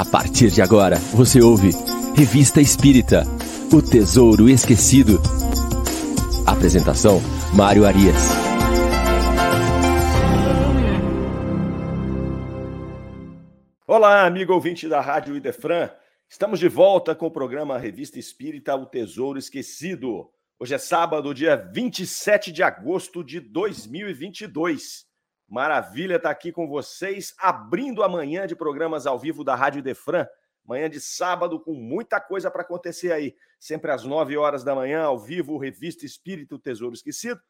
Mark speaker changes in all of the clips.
Speaker 1: A partir de agora, você ouve Revista Espírita O Tesouro Esquecido. Apresentação: Mário Arias.
Speaker 2: Olá, amigo ouvinte da Rádio Idefran. Estamos de volta com o programa Revista Espírita O Tesouro Esquecido. Hoje é sábado, dia 27 de agosto de 2022. Maravilha estar aqui com vocês, abrindo a manhã de programas ao vivo da Rádio Defran. Manhã de sábado com muita coisa para acontecer aí. Sempre às 9 horas da manhã, ao vivo, Revista Espírito Tesouro Esquecido.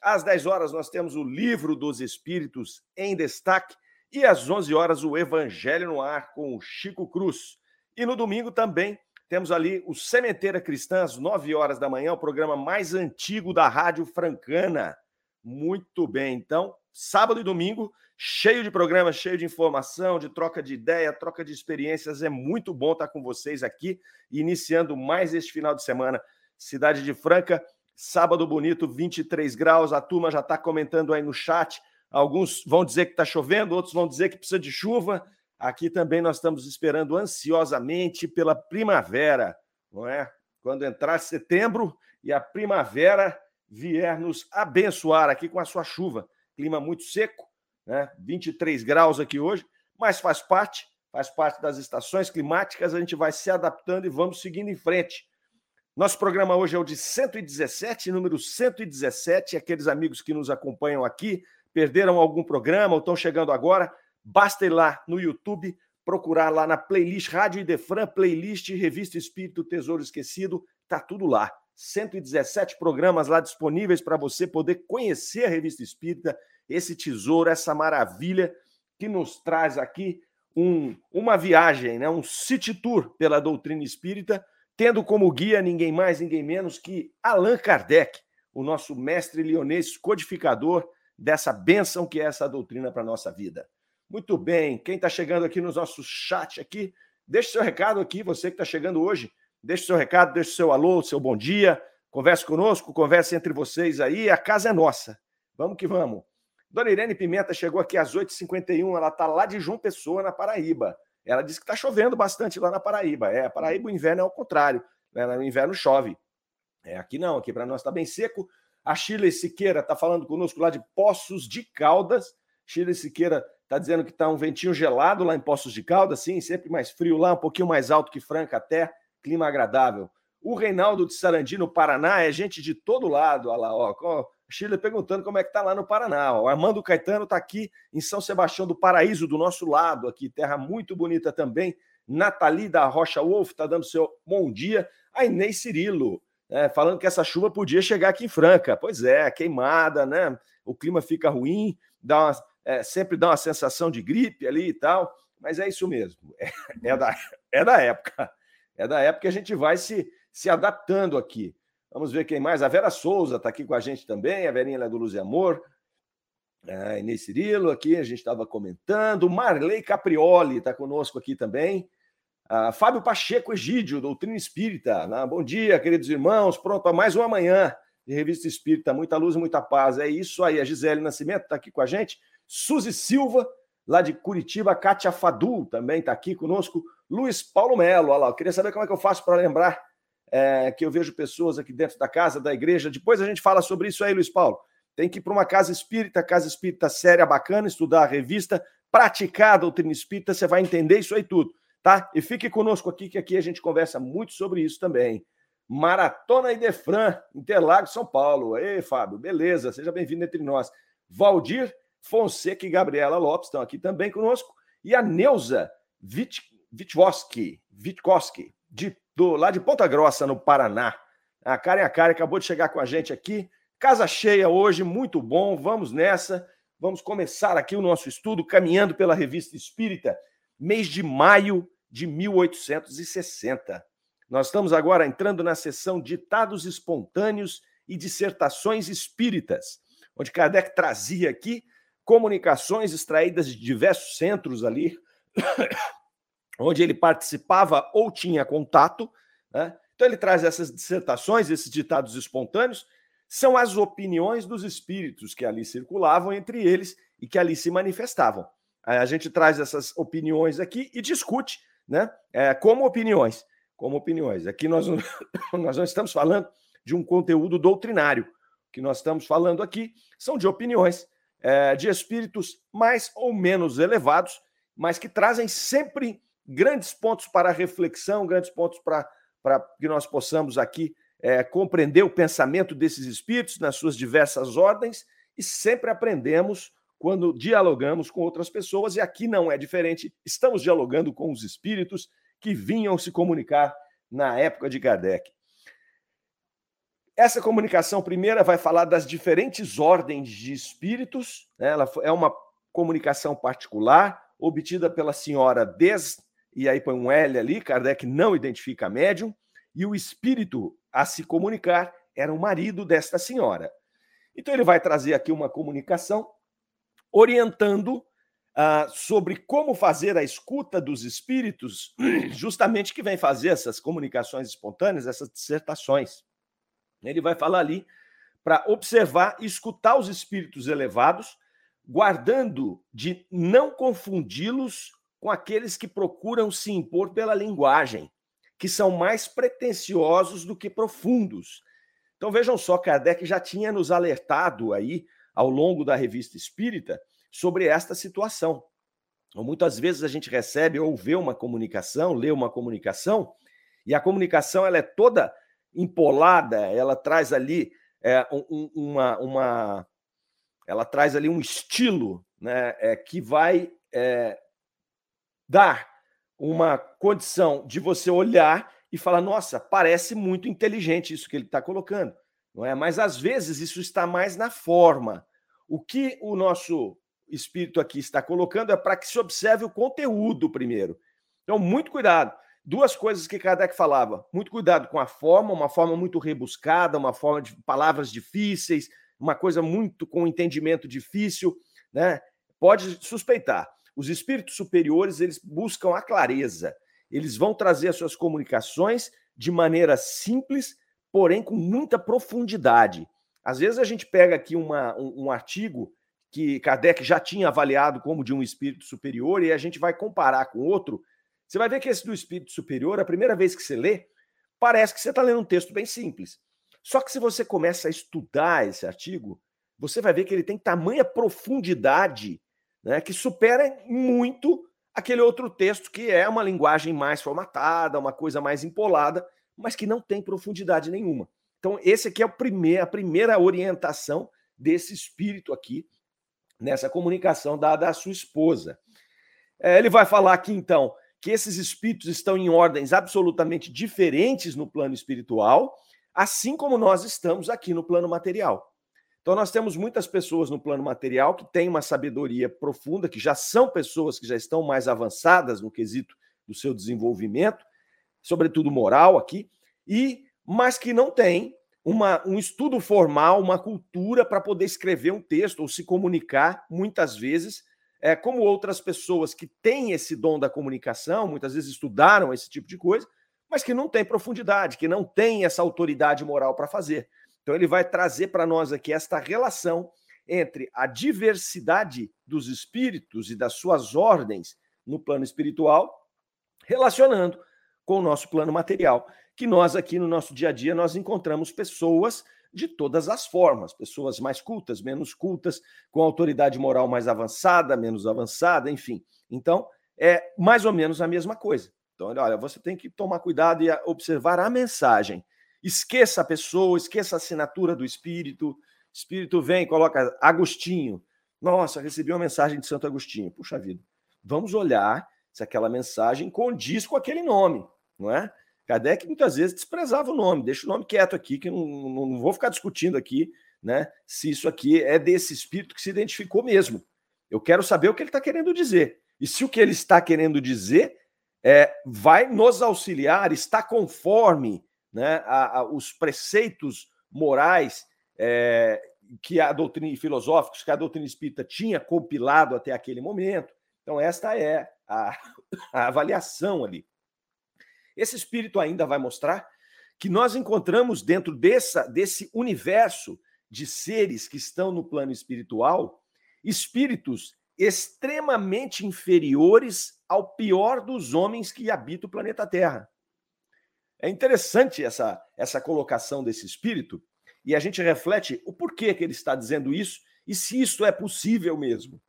Speaker 2: Às 10 horas, nós temos o Livro dos Espíritos em destaque. E às 11 horas, o Evangelho no Ar com o Chico Cruz. E no domingo também temos ali o Sementeira Cristã, às 9 horas da manhã, o programa mais antigo da Rádio Francana. Muito bem, então, sábado e domingo, cheio de programas, cheio de informação, de troca de ideia, troca de experiências. É muito bom estar com vocês aqui, iniciando mais este final de semana. Cidade de Franca, sábado bonito, 23 graus. A turma já está comentando aí no chat. Alguns vão dizer que está chovendo, outros vão dizer que precisa de chuva. Aqui também nós estamos esperando ansiosamente pela primavera, não é? Quando entrar setembro e a primavera vier nos abençoar aqui com a sua chuva clima muito seco, né? 23 graus aqui hoje, mas faz parte, faz parte das estações climáticas, a gente vai se adaptando e vamos seguindo em frente. Nosso programa hoje é o de 117, número 117. Aqueles amigos que nos acompanham aqui perderam algum programa ou estão chegando agora, basta ir lá no YouTube, procurar lá na playlist Rádio Idefran, playlist Revista Espírito Tesouro Esquecido, tá tudo lá. 117 programas lá disponíveis para você poder conhecer a Revista Espírita, esse tesouro, essa maravilha que nos traz aqui um, uma viagem, né, um city tour pela doutrina espírita, tendo como guia ninguém mais, ninguém menos que Allan Kardec, o nosso mestre leonês codificador dessa bênção que é essa doutrina para a nossa vida. Muito bem, quem está chegando aqui no nosso chat aqui, deixe seu recado aqui, você que está chegando hoje, deixe seu recado, deixe seu alô, seu bom dia, converse conosco, converse entre vocês aí, a casa é nossa. Vamos que vamos. Dona Irene Pimenta chegou aqui às 8h51, ela está lá de João Pessoa, na Paraíba. Ela disse que está chovendo bastante lá na Paraíba. É, Paraíba o inverno é ao contrário, né? no inverno chove. É, aqui não, aqui para nós está bem seco. A Shirley Siqueira está falando conosco lá de Poços de Caldas. Shirley Siqueira está dizendo que está um ventinho gelado lá em Poços de Caldas, sim, sempre mais frio lá, um pouquinho mais alto que Franca até, clima agradável. O Reinaldo de Sarandi, no Paraná, é gente de todo lado. Olha lá, ó, Chile perguntando como é que tá lá no Paraná. O Armando Caetano está aqui em São Sebastião do Paraíso, do nosso lado aqui, terra muito bonita também. Nathalie da Rocha Wolf está dando seu bom dia. A Inês Cirilo, né, falando que essa chuva podia chegar aqui em Franca. Pois é, queimada, né? O clima fica ruim, dá uma, é, sempre dá uma sensação de gripe ali e tal, mas é isso mesmo. É, é, da, é da época. É da época que a gente vai se, se adaptando aqui. Vamos ver quem mais. A Vera Souza está aqui com a gente também. A Verinha é do Luz e Amor. A Inês Cirilo aqui, a gente estava comentando. Marley Caprioli está conosco aqui também. A Fábio Pacheco Egídio, Doutrina Espírita. Ah, bom dia, queridos irmãos. Pronto para mais uma manhã de Revista Espírita. Muita luz e muita paz. É isso aí. A Gisele Nascimento está aqui com a gente. Suzy Silva, lá de Curitiba. Kátia Fadu também está aqui conosco. Luiz Paulo Melo. Olha lá, eu queria saber como é que eu faço para lembrar é, que eu vejo pessoas aqui dentro da casa, da igreja. Depois a gente fala sobre isso aí, Luiz Paulo. Tem que ir para uma casa espírita, casa espírita séria, bacana, estudar a revista, praticar a doutrina espírita, você vai entender isso aí tudo, tá? E fique conosco aqui, que aqui a gente conversa muito sobre isso também. Maratona Idefran, Interlagos, São Paulo. Ei, Fábio, beleza, seja bem-vindo entre nós. Valdir Fonseca e Gabriela Lopes estão aqui também conosco. E a Neuza Vit, de do, lá de Ponta Grossa, no Paraná. A Karen Akari acabou de chegar com a gente aqui. Casa cheia hoje, muito bom. Vamos nessa. Vamos começar aqui o nosso estudo caminhando pela Revista Espírita, mês de maio de 1860. Nós estamos agora entrando na sessão Ditados Espontâneos e Dissertações Espíritas, onde Kardec trazia aqui comunicações extraídas de diversos centros ali onde ele participava ou tinha contato. Né? Então, ele traz essas dissertações, esses ditados espontâneos, são as opiniões dos espíritos que ali circulavam entre eles e que ali se manifestavam. A gente traz essas opiniões aqui e discute né? É, como opiniões. Como opiniões. Aqui nós, nós não estamos falando de um conteúdo doutrinário. O que nós estamos falando aqui são de opiniões é, de espíritos mais ou menos elevados, mas que trazem sempre grandes pontos para reflexão, grandes pontos para, para que nós possamos aqui é, compreender o pensamento desses espíritos nas suas diversas ordens e sempre aprendemos quando dialogamos com outras pessoas, e aqui não é diferente, estamos dialogando com os espíritos que vinham se comunicar na época de Kardec. Essa comunicação primeira vai falar das diferentes ordens de espíritos, né? ela é uma comunicação particular, obtida pela senhora Des, e aí põe um L ali, Kardec não identifica médium, e o espírito a se comunicar era o marido desta senhora. Então ele vai trazer aqui uma comunicação orientando uh, sobre como fazer a escuta dos espíritos, justamente que vem fazer essas comunicações espontâneas, essas dissertações. Ele vai falar ali para observar e escutar os espíritos elevados, guardando de não confundi-los com aqueles que procuram se impor pela linguagem, que são mais pretensiosos do que profundos. Então vejam só, Kardec já tinha nos alertado aí ao longo da revista Espírita sobre esta situação. Então, muitas vezes a gente recebe ou vê uma comunicação, lê uma comunicação, e a comunicação ela é toda empolada, ela traz ali é, um, uma, uma, ela traz ali um estilo né, é, que vai é, dar uma condição de você olhar e falar, nossa, parece muito inteligente isso que ele está colocando, não é? Mas às vezes isso está mais na forma. O que o nosso espírito aqui está colocando é para que se observe o conteúdo primeiro. Então, muito cuidado. Duas coisas que Kardec falava: muito cuidado com a forma, uma forma muito rebuscada, uma forma de palavras difíceis, uma coisa muito com entendimento difícil, né? Pode suspeitar. Os espíritos superiores, eles buscam a clareza. Eles vão trazer as suas comunicações de maneira simples, porém com muita profundidade. Às vezes a gente pega aqui uma, um, um artigo que Kardec já tinha avaliado como de um espírito superior e a gente vai comparar com outro, você vai ver que esse do espírito superior, a primeira vez que você lê, parece que você está lendo um texto bem simples. Só que se você começa a estudar esse artigo, você vai ver que ele tem tamanha profundidade né, que supera muito aquele outro texto que é uma linguagem mais formatada, uma coisa mais empolada, mas que não tem profundidade nenhuma. Então, esse aqui é o primeir, a primeira orientação desse espírito aqui, nessa comunicação dada à sua esposa. É, ele vai falar aqui, então, que esses espíritos estão em ordens absolutamente diferentes no plano espiritual, assim como nós estamos aqui no plano material. Então, nós temos muitas pessoas no plano material que têm uma sabedoria profunda, que já são pessoas que já estão mais avançadas no quesito do seu desenvolvimento, sobretudo moral aqui, e mas que não têm uma, um estudo formal, uma cultura para poder escrever um texto ou se comunicar, muitas vezes, é, como outras pessoas que têm esse dom da comunicação, muitas vezes estudaram esse tipo de coisa, mas que não têm profundidade, que não têm essa autoridade moral para fazer. Então, ele vai trazer para nós aqui esta relação entre a diversidade dos espíritos e das suas ordens no plano espiritual, relacionando com o nosso plano material, que nós aqui no nosso dia a dia nós encontramos pessoas de todas as formas, pessoas mais cultas, menos cultas, com autoridade moral mais avançada, menos avançada, enfim. Então, é mais ou menos a mesma coisa. Então, olha, você tem que tomar cuidado e observar a mensagem. Esqueça a pessoa, esqueça a assinatura do espírito. Espírito vem, coloca Agostinho. Nossa, recebi uma mensagem de Santo Agostinho. Puxa vida. Vamos olhar se aquela mensagem condiz com aquele nome, não é? Kardec muitas vezes desprezava o nome, deixa o nome quieto aqui, que não, não, não vou ficar discutindo aqui né, se isso aqui é desse espírito que se identificou mesmo. Eu quero saber o que ele está querendo dizer. E se o que ele está querendo dizer é, vai nos auxiliar, está conforme né, a, a, os preceitos morais é, que a doutrina filosóficos que a doutrina espírita tinha compilado até aquele momento. Então, esta é a, a avaliação ali. Esse espírito ainda vai mostrar que nós encontramos dentro dessa, desse universo de seres que estão no plano espiritual espíritos extremamente inferiores ao pior dos homens que habitam o planeta Terra. É interessante essa, essa colocação desse espírito, e a gente reflete o porquê que ele está dizendo isso e se isso é possível mesmo.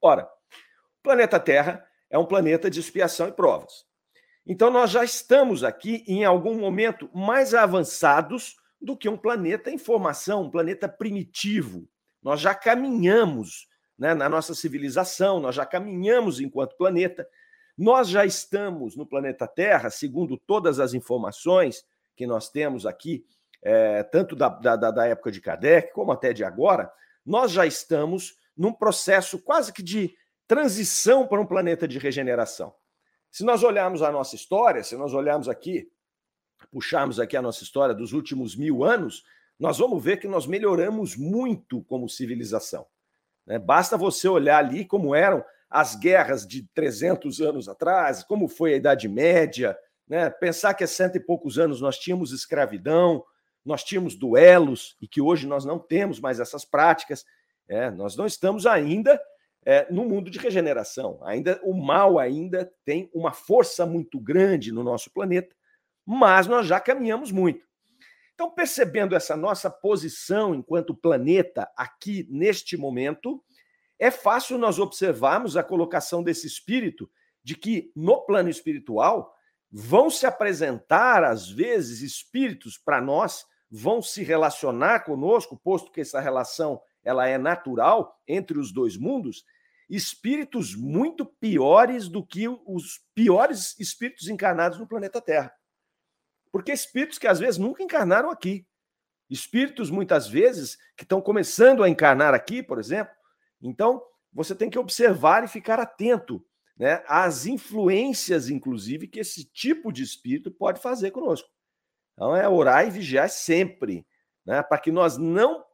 Speaker 2: Ora, o planeta Terra é um planeta de expiação e provas. Então, nós já estamos aqui, em algum momento, mais avançados do que um planeta em formação, um planeta primitivo. Nós já caminhamos né, na nossa civilização, nós já caminhamos enquanto planeta. Nós já estamos no planeta Terra, segundo todas as informações que nós temos aqui, é, tanto da, da, da época de Kardec como até de agora, nós já estamos num processo quase que de transição para um planeta de regeneração. Se nós olharmos a nossa história, se nós olharmos aqui, puxarmos aqui a nossa história dos últimos mil anos, nós vamos ver que nós melhoramos muito como civilização. Né? Basta você olhar ali como eram as guerras de 300 anos atrás, como foi a Idade Média, né? pensar que há cento e poucos anos nós tínhamos escravidão, nós tínhamos duelos e que hoje nós não temos mais essas práticas. É, nós não estamos ainda é, no mundo de regeneração. Ainda o mal ainda tem uma força muito grande no nosso planeta, mas nós já caminhamos muito. Então, percebendo essa nossa posição enquanto planeta aqui neste momento, é fácil nós observarmos a colocação desse espírito de que no plano espiritual vão se apresentar às vezes espíritos para nós, vão se relacionar conosco, posto que essa relação ela é natural entre os dois mundos, espíritos muito piores do que os piores espíritos encarnados no planeta Terra. Porque espíritos que às vezes nunca encarnaram aqui. Espíritos, muitas vezes, que estão começando a encarnar aqui, por exemplo. Então, você tem que observar e ficar atento né, às influências, inclusive, que esse tipo de espírito pode fazer conosco. Então, é orar e vigiar sempre, né, para que nós não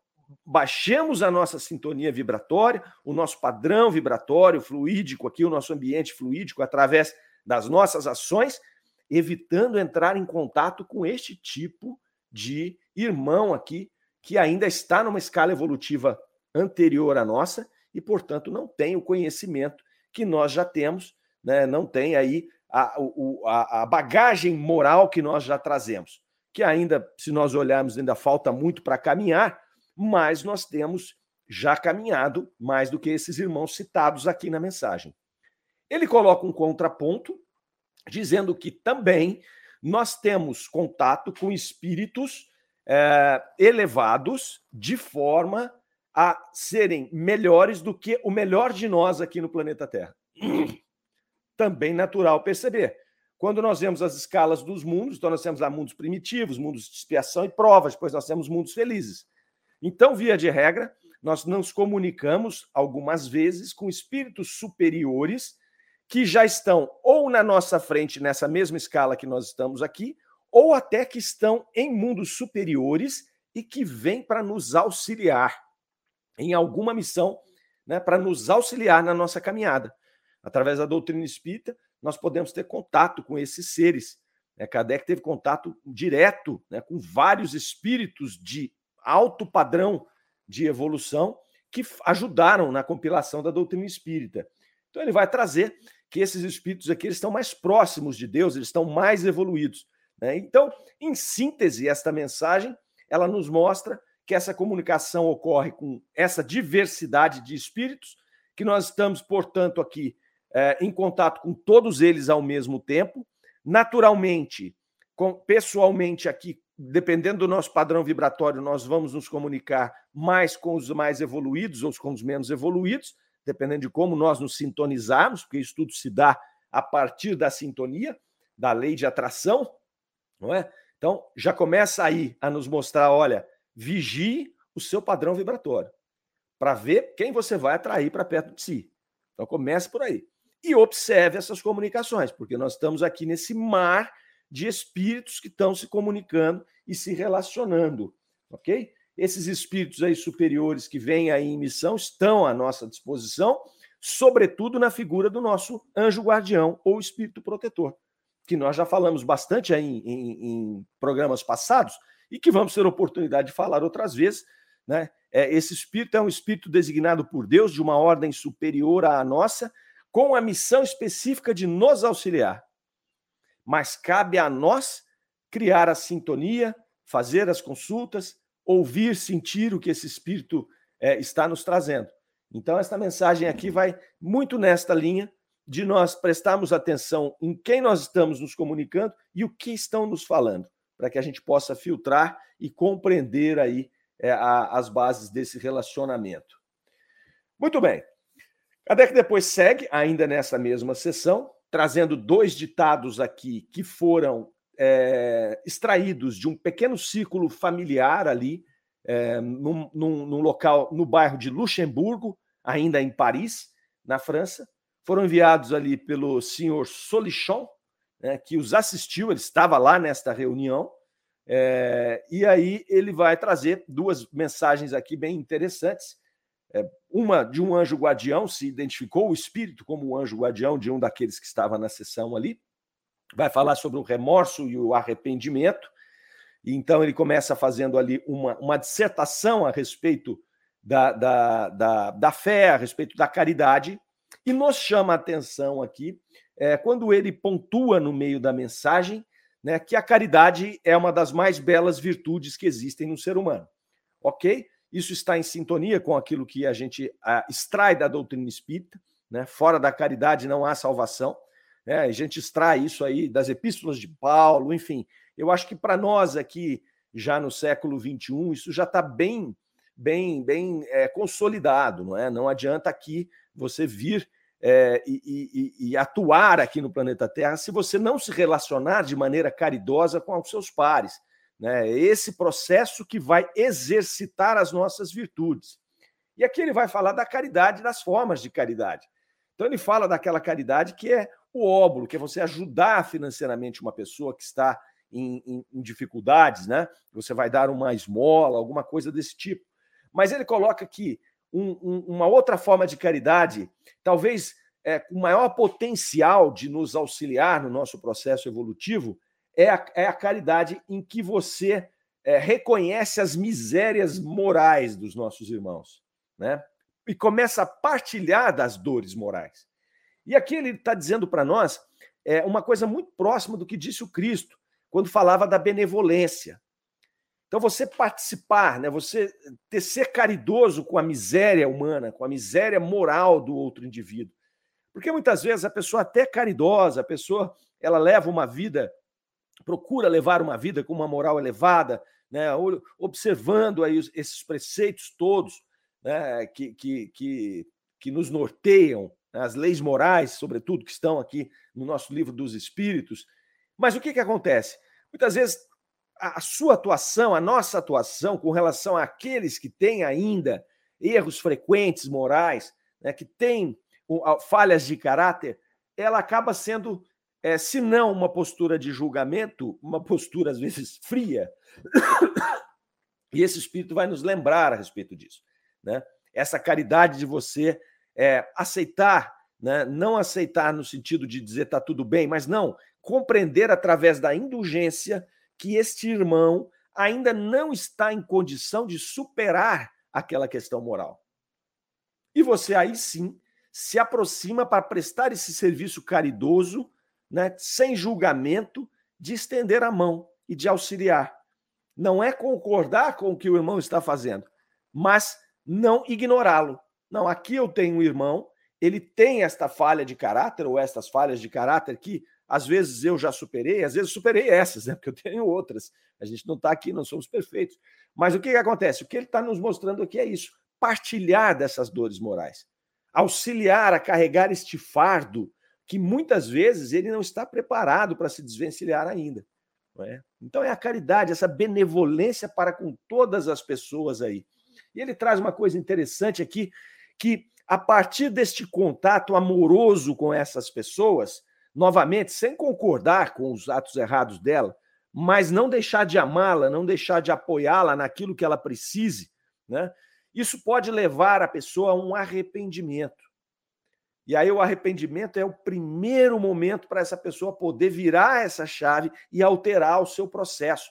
Speaker 2: baixemos a nossa sintonia vibratória, o nosso padrão vibratório fluídico aqui, o nosso ambiente fluídico através das nossas ações, evitando entrar em contato com este tipo de irmão aqui que ainda está numa escala evolutiva anterior à nossa e, portanto, não tem o conhecimento que nós já temos, né? não tem aí a, a, a bagagem moral que nós já trazemos, que ainda, se nós olharmos, ainda falta muito para caminhar, mas nós temos já caminhado mais do que esses irmãos citados aqui na mensagem. Ele coloca um contraponto, dizendo que também nós temos contato com espíritos é, elevados de forma a serem melhores do que o melhor de nós aqui no planeta Terra. Também natural perceber. Quando nós vemos as escalas dos mundos, então nós temos lá mundos primitivos, mundos de expiação e provas, depois nós temos mundos felizes. Então, via de regra, nós nos comunicamos algumas vezes com espíritos superiores que já estão ou na nossa frente, nessa mesma escala que nós estamos aqui, ou até que estão em mundos superiores e que vêm para nos auxiliar em alguma missão, né, para nos auxiliar na nossa caminhada. Através da doutrina espírita, nós podemos ter contato com esses seres. Né? Kardec teve contato direto né, com vários espíritos de alto padrão de evolução que ajudaram na compilação da doutrina espírita. Então ele vai trazer que esses espíritos aqui eles estão mais próximos de Deus, eles estão mais evoluídos. Né? Então, em síntese, esta mensagem ela nos mostra que essa comunicação ocorre com essa diversidade de espíritos, que nós estamos, portanto, aqui é, em contato com todos eles ao mesmo tempo, naturalmente, com, pessoalmente aqui dependendo do nosso padrão vibratório, nós vamos nos comunicar mais com os mais evoluídos ou com os menos evoluídos, dependendo de como nós nos sintonizarmos, porque isso tudo se dá a partir da sintonia, da lei de atração, não é? Então, já começa aí a nos mostrar, olha, vigie o seu padrão vibratório, para ver quem você vai atrair para perto de si. Então, comece por aí. E observe essas comunicações, porque nós estamos aqui nesse mar de espíritos que estão se comunicando e se relacionando, ok? Esses espíritos aí superiores que vêm aí em missão estão à nossa disposição, sobretudo na figura do nosso anjo guardião ou espírito protetor, que nós já falamos bastante aí em, em, em programas passados e que vamos ter oportunidade de falar outras vezes, né? É, esse espírito é um espírito designado por Deus de uma ordem superior à nossa, com a missão específica de nos auxiliar. Mas cabe a nós criar a sintonia, fazer as consultas, ouvir, sentir o que esse Espírito é, está nos trazendo. Então, esta mensagem aqui vai muito nesta linha de nós prestarmos atenção em quem nós estamos nos comunicando e o que estão nos falando, para que a gente possa filtrar e compreender aí é, a, as bases desse relacionamento. Muito bem. Kardec depois segue, ainda nessa mesma sessão, trazendo dois ditados aqui que foram é, extraídos de um pequeno círculo familiar ali, é, num, num, num, local, no bairro de Luxemburgo, ainda em Paris, na França. Foram enviados ali pelo senhor Solichon, né, que os assistiu, ele estava lá nesta reunião, é, e aí ele vai trazer duas mensagens aqui bem interessantes. É, uma de um anjo guardião, se identificou o espírito como o anjo guardião de um daqueles que estava na sessão ali. Vai falar sobre o remorso e o arrependimento. Então ele começa fazendo ali uma, uma dissertação a respeito da, da, da, da fé, a respeito da caridade, e nos chama a atenção aqui é, quando ele pontua no meio da mensagem né, que a caridade é uma das mais belas virtudes que existem no ser humano. Ok? Isso está em sintonia com aquilo que a gente a, extrai da doutrina espírita. Né? Fora da caridade não há salvação. Né? A gente extrai isso aí das epístolas de Paulo, enfim. Eu acho que para nós aqui, já no século XXI, isso já está bem, bem, bem é, consolidado, não é? Não adianta aqui você vir é, e, e, e, atuar aqui no planeta Terra se você não se relacionar de maneira caridosa com os seus pares. Né? É esse processo que vai exercitar as nossas virtudes. E aqui ele vai falar da caridade, das formas de caridade. Então ele fala daquela caridade que é o óbolo, que é você ajudar financeiramente uma pessoa que está em, em, em dificuldades, né? Você vai dar uma esmola, alguma coisa desse tipo. Mas ele coloca que um, um, uma outra forma de caridade, talvez é, com maior potencial de nos auxiliar no nosso processo evolutivo, é a, é a caridade em que você é, reconhece as misérias morais dos nossos irmãos, né? E começa a partilhar das dores morais. E aqui ele está dizendo para nós é, uma coisa muito próxima do que disse o Cristo, quando falava da benevolência. Então, você participar, né, você ter, ser caridoso com a miséria humana, com a miséria moral do outro indivíduo. Porque muitas vezes a pessoa até é caridosa, a pessoa ela leva uma vida, procura levar uma vida com uma moral elevada, né, observando aí esses preceitos todos né, que, que, que, que nos norteiam, né, as leis morais, sobretudo, que estão aqui no nosso livro dos Espíritos. Mas o que, que acontece? Muitas vezes a sua atuação, a nossa atuação com relação àqueles que têm ainda erros frequentes morais, né, que têm falhas de caráter, ela acaba sendo, é, se não uma postura de julgamento, uma postura às vezes fria. E esse espírito vai nos lembrar a respeito disso. Né? Essa caridade de você é, aceitar, né? não aceitar no sentido de dizer está tudo bem, mas não, compreender através da indulgência que este irmão ainda não está em condição de superar aquela questão moral. E você aí sim se aproxima para prestar esse serviço caridoso, né, sem julgamento, de estender a mão e de auxiliar. Não é concordar com o que o irmão está fazendo, mas não ignorá-lo. Não, aqui eu tenho um irmão, ele tem esta falha de caráter ou estas falhas de caráter que às vezes eu já superei, às vezes superei essas, né? Porque eu tenho outras. A gente não está aqui, não somos perfeitos. Mas o que, que acontece? O que ele está nos mostrando aqui é isso: partilhar dessas dores morais, auxiliar a carregar este fardo que muitas vezes ele não está preparado para se desvencilhar ainda. É? Então é a caridade, essa benevolência para com todas as pessoas aí. E ele traz uma coisa interessante aqui, que a partir deste contato amoroso com essas pessoas, novamente, sem concordar com os atos errados dela, mas não deixar de amá-la, não deixar de apoiá-la naquilo que ela precise, né? Isso pode levar a pessoa a um arrependimento. E aí o arrependimento é o primeiro momento para essa pessoa poder virar essa chave e alterar o seu processo,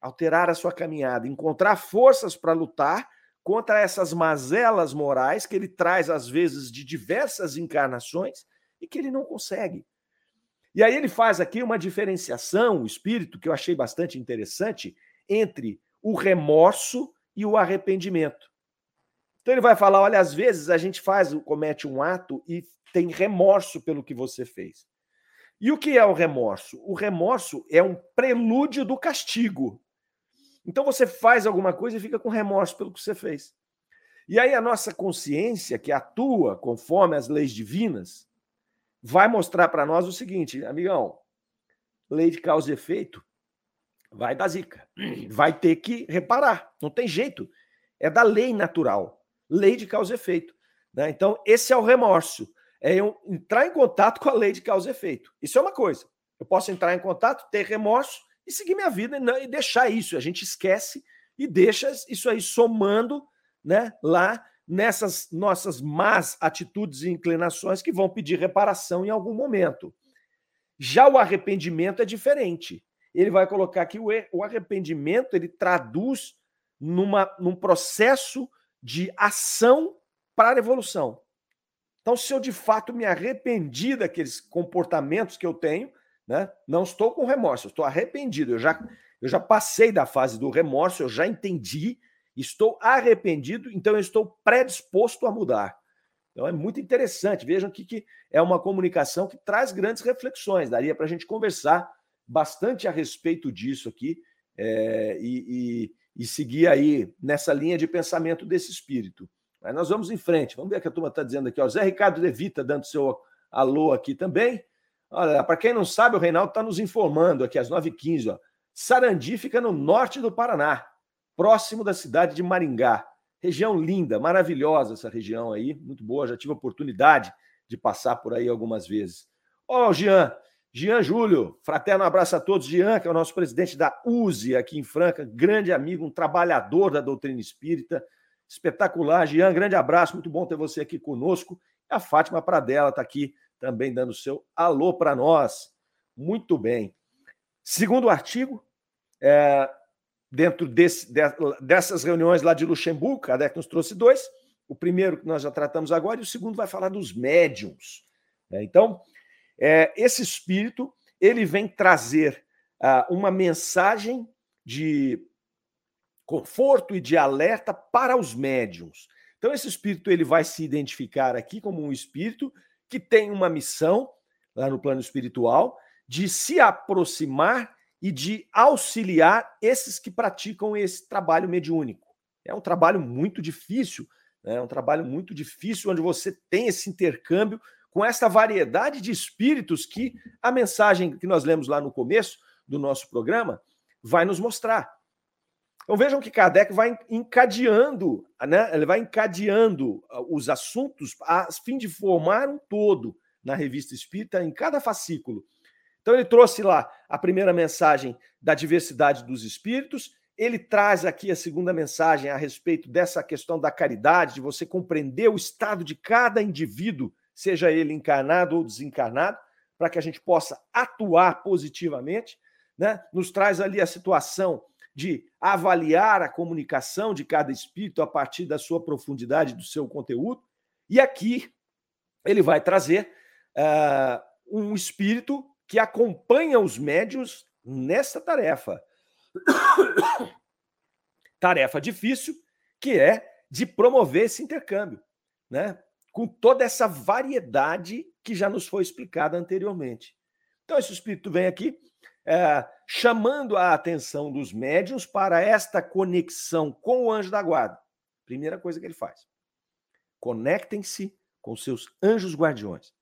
Speaker 2: alterar a sua caminhada, encontrar forças para lutar contra essas mazelas morais que ele traz, às vezes, de diversas encarnações e que ele não consegue. E aí ele faz aqui uma diferenciação, o espírito, que eu achei bastante interessante, entre o remorso e o arrependimento. Então ele vai falar: olha, às vezes a gente faz, comete um ato e tem remorso pelo que você fez. E o que é o remorso? O remorso é um prelúdio do castigo. Então você faz alguma coisa e fica com remorso pelo que você fez. E aí a nossa consciência, que atua conforme as leis divinas, vai mostrar para nós o seguinte, amigão, lei de causa e efeito vai dar zica. Vai ter que reparar, não tem jeito. É da lei natural, lei de causa e efeito. Né? Então, esse é o remorso. É eu entrar em contato com a lei de causa e efeito. Isso é uma coisa. Eu posso entrar em contato, ter remorso e seguir minha vida e deixar isso. A gente esquece e deixa isso aí somando né, lá nessas nossas más atitudes e inclinações que vão pedir reparação em algum momento. Já o arrependimento é diferente. Ele vai colocar aqui o arrependimento, ele traduz numa, num processo de ação para a evolução. Então, se eu de fato me arrependi daqueles comportamentos que eu tenho, né, não estou com remorso, estou arrependido. Eu já, eu já passei da fase do remorso, eu já entendi Estou arrependido, então eu estou predisposto a mudar. Então é muito interessante. Vejam que, que é uma comunicação que traz grandes reflexões. Daria para a gente conversar bastante a respeito disso aqui é, e, e, e, seguir aí nessa linha de pensamento desse espírito. Mas nós vamos em frente. Vamos ver o que a turma está dizendo aqui. Ó. Zé Ricardo Levita dando seu alô aqui também. Olha, para quem não sabe, o Reinaldo está nos informando aqui às 9h15. Sarandi fica no norte do Paraná próximo da cidade de Maringá. Região linda, maravilhosa essa região aí, muito boa. Já tive a oportunidade de passar por aí algumas vezes. Ó, oh, Jean, Jean Júlio, fraterno abraço a todos. Jean, que é o nosso presidente da USE aqui em Franca, grande amigo, um trabalhador da doutrina espírita, espetacular. Jean, grande abraço, muito bom ter você aqui conosco. A Fátima Pradella está aqui também dando seu alô para nós. Muito bem. Segundo o artigo, é, dentro desse, dessas reuniões lá de Luxemburgo, Kardec nos trouxe dois. O primeiro que nós já tratamos agora, e o segundo vai falar dos médiums. Né? Então, é, esse espírito ele vem trazer uh, uma mensagem de conforto e de alerta para os médiums. Então, esse espírito ele vai se identificar aqui como um espírito que tem uma missão lá no plano espiritual de se aproximar e de auxiliar esses que praticam esse trabalho mediúnico. É um trabalho muito difícil, né? é um trabalho muito difícil onde você tem esse intercâmbio com essa variedade de espíritos que a mensagem que nós lemos lá no começo do nosso programa vai nos mostrar. Então vejam que Kardec vai encadeando, né? ele vai encadeando ah, os assuntos a fim de formar um todo na revista espírita em cada fascículo. Então ele trouxe lá a primeira mensagem da diversidade dos espíritos, ele traz aqui a segunda mensagem a respeito dessa questão da caridade, de você compreender o estado de cada indivíduo, seja ele encarnado ou desencarnado, para que a gente possa atuar positivamente. Né? Nos traz ali a situação de avaliar a comunicação de cada espírito a partir da sua profundidade, do seu conteúdo. E aqui ele vai trazer uh, um espírito que acompanha os médios nessa tarefa. tarefa difícil, que é de promover esse intercâmbio, né? Com toda essa variedade que já nos foi explicada anteriormente. Então, esse espírito vem aqui é, chamando a atenção dos médios para esta conexão com o anjo da guarda. Primeira coisa que ele faz: conectem-se com seus anjos guardiões.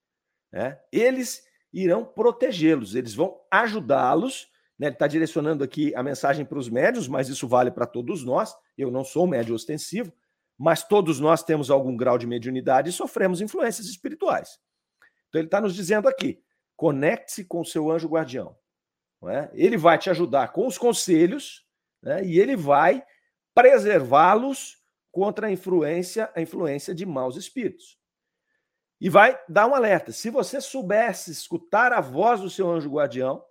Speaker 2: Né? Eles irão protegê-los, eles vão ajudá-los. Né? Ele está direcionando aqui a mensagem para os médios, mas isso vale para todos nós. Eu não sou médio ostensivo, mas todos nós temos algum grau de mediunidade e sofremos influências espirituais. Então ele está nos dizendo aqui: conecte-se com o seu anjo guardião. É? Ele vai te ajudar com os conselhos né? e ele vai preservá-los contra a influência, a influência de maus espíritos. E vai dar um alerta. Se você soubesse escutar a voz do seu anjo guardião,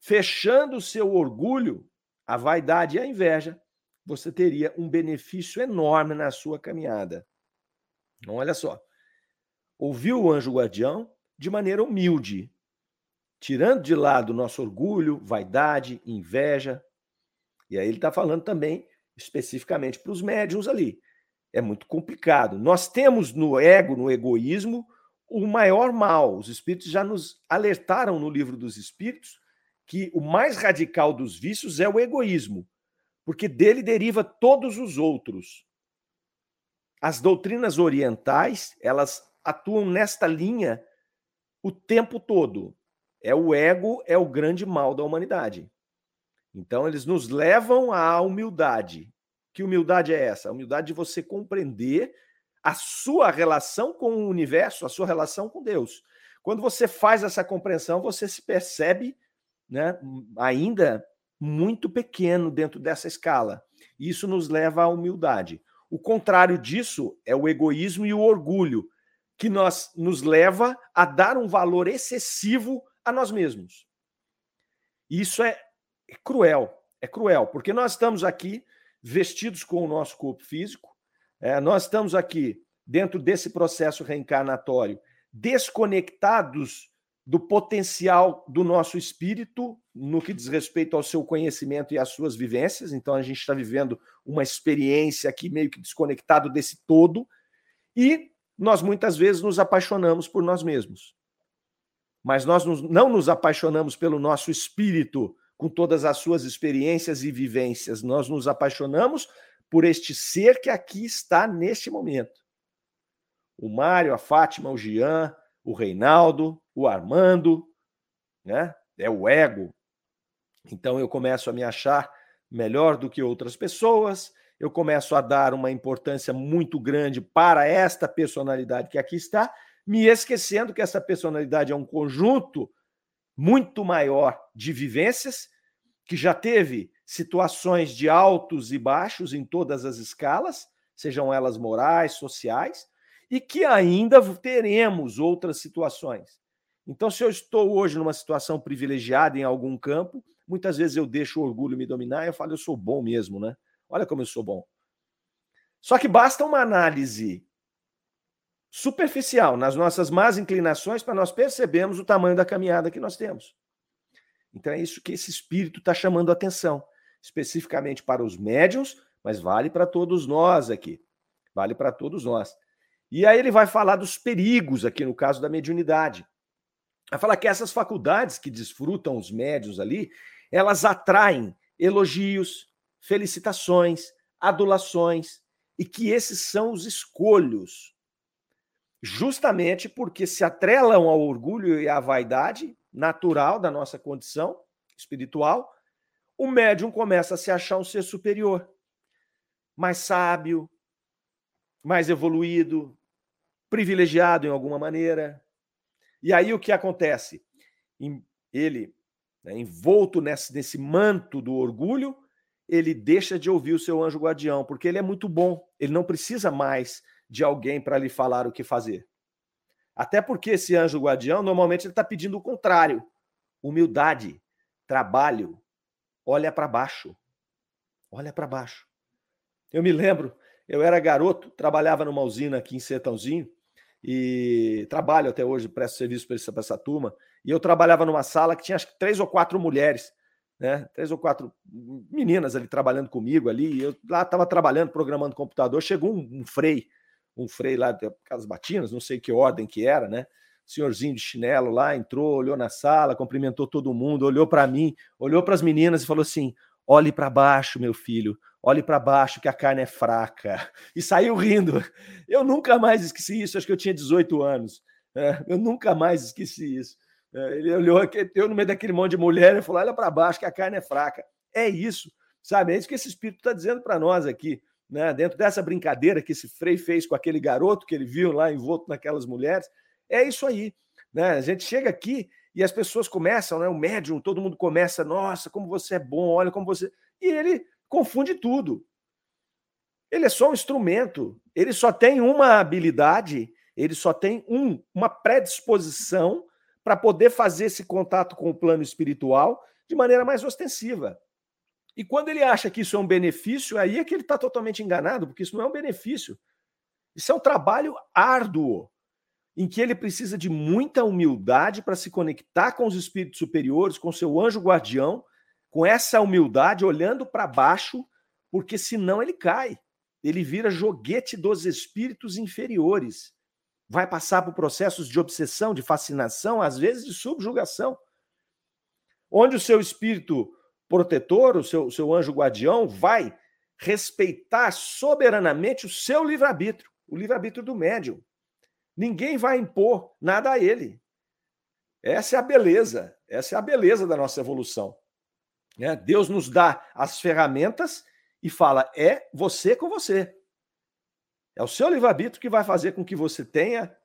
Speaker 2: fechando o seu orgulho, a vaidade e a inveja, você teria um benefício enorme na sua caminhada. Então, olha só. Ouviu o anjo guardião de maneira humilde, tirando de lado nosso orgulho, vaidade, inveja. E aí ele está falando também especificamente para os médiums ali. É muito complicado. Nós temos no ego, no egoísmo, o maior mal. Os espíritos já nos alertaram no livro dos espíritos que o mais radical dos vícios é o egoísmo, porque dele deriva todos os outros. As doutrinas orientais, elas atuam nesta linha o tempo todo. É o ego, é o grande mal da humanidade. Então, eles nos levam à humildade. Que humildade é essa? A humildade de você compreender a sua relação com o universo, a sua relação com Deus. Quando você faz essa compreensão, você se percebe né, ainda muito pequeno dentro dessa escala. Isso nos leva à humildade. O contrário disso é o egoísmo e o orgulho, que nós, nos leva a dar um valor excessivo a nós mesmos. Isso é cruel, é cruel, porque nós estamos aqui vestidos com o nosso corpo físico, é, nós estamos aqui dentro desse processo reencarnatório, desconectados do potencial do nosso espírito no que diz respeito ao seu conhecimento e às suas vivências. Então a gente está vivendo uma experiência aqui meio que desconectado desse todo e nós muitas vezes nos apaixonamos por nós mesmos. Mas nós não nos apaixonamos pelo nosso espírito com todas as suas experiências e vivências. Nós nos apaixonamos por este ser que aqui está neste momento. O Mário, a Fátima, o Jean, o Reinaldo, o Armando, né? É o ego. Então eu começo a me achar melhor do que outras pessoas, eu começo a dar uma importância muito grande para esta personalidade que aqui está, me esquecendo que essa personalidade é um conjunto muito maior de vivências, que já teve situações de altos e baixos em todas as escalas, sejam elas morais, sociais, e que ainda teremos outras situações. Então, se eu estou hoje numa situação privilegiada em algum campo, muitas vezes eu deixo o orgulho me dominar e eu falo, eu sou bom mesmo, né? Olha como eu sou bom. Só que basta uma análise superficial nas nossas más inclinações para nós percebermos o tamanho da caminhada que nós temos. Então é isso que esse espírito está chamando a atenção, especificamente para os médiums, mas vale para todos nós aqui. Vale para todos nós. E aí ele vai falar dos perigos aqui no caso da mediunidade. Vai falar que essas faculdades que desfrutam os médios ali, elas atraem elogios, felicitações, adulações, e que esses são os escolhos. Justamente porque se atrelam ao orgulho e à vaidade natural da nossa condição espiritual, o médium começa a se achar um ser superior, mais sábio, mais evoluído, privilegiado em alguma maneira. E aí o que acontece? Ele, né, envolto nesse, nesse manto do orgulho, ele deixa de ouvir o seu anjo guardião, porque ele é muito bom, ele não precisa mais de alguém para lhe falar o que fazer. Até porque esse anjo guardião, normalmente, ele está pedindo o contrário: humildade, trabalho, olha para baixo. Olha para baixo. Eu me lembro, eu era garoto, trabalhava numa usina aqui em Sertãozinho, e trabalho até hoje, presto serviço para essa, essa turma. E eu trabalhava numa sala que tinha acho que três ou quatro mulheres, né? Três ou quatro meninas ali trabalhando comigo ali. eu lá estava trabalhando, programando computador. Chegou um, um frei, um frei lá de Casas Batinas, não sei que ordem que era, né? Senhorzinho de chinelo lá, entrou, olhou na sala, cumprimentou todo mundo, olhou para mim, olhou para as meninas e falou assim: olhe para baixo, meu filho, olhe para baixo que a carne é fraca. E saiu rindo. Eu nunca mais esqueci isso, acho que eu tinha 18 anos. É, eu nunca mais esqueci isso. É, ele olhou, eu no meio daquele monte de mulher, e falou: olha para baixo que a carne é fraca. É isso, sabe? É isso que esse espírito está dizendo para nós aqui. Né? Dentro dessa brincadeira que esse Frei fez com aquele garoto que ele viu lá envolto naquelas mulheres, é isso aí. Né? A gente chega aqui e as pessoas começam, né? O médium, todo mundo começa, nossa, como você é bom, olha como você. E ele confunde tudo. Ele é só um instrumento, ele só tem uma habilidade, ele só tem um, uma predisposição para poder fazer esse contato com o plano espiritual de maneira mais ostensiva. E quando ele acha que isso é um benefício, aí é que ele está totalmente enganado, porque isso não é um benefício. Isso é um trabalho árduo, em que ele precisa de muita humildade para se conectar com os espíritos superiores, com seu anjo guardião, com essa humildade, olhando para baixo, porque senão ele cai. Ele vira joguete dos espíritos inferiores. Vai passar por processos de obsessão, de fascinação, às vezes de subjugação. Onde o seu espírito protetor, o seu, seu anjo guardião, vai respeitar soberanamente o seu livre-arbítrio, o livre-arbítrio do médium. Ninguém vai impor nada a ele. Essa é a beleza, essa é a beleza da nossa evolução. É, Deus nos dá as ferramentas e fala: é você com você. É o seu livre-arbítrio que vai fazer com que você tenha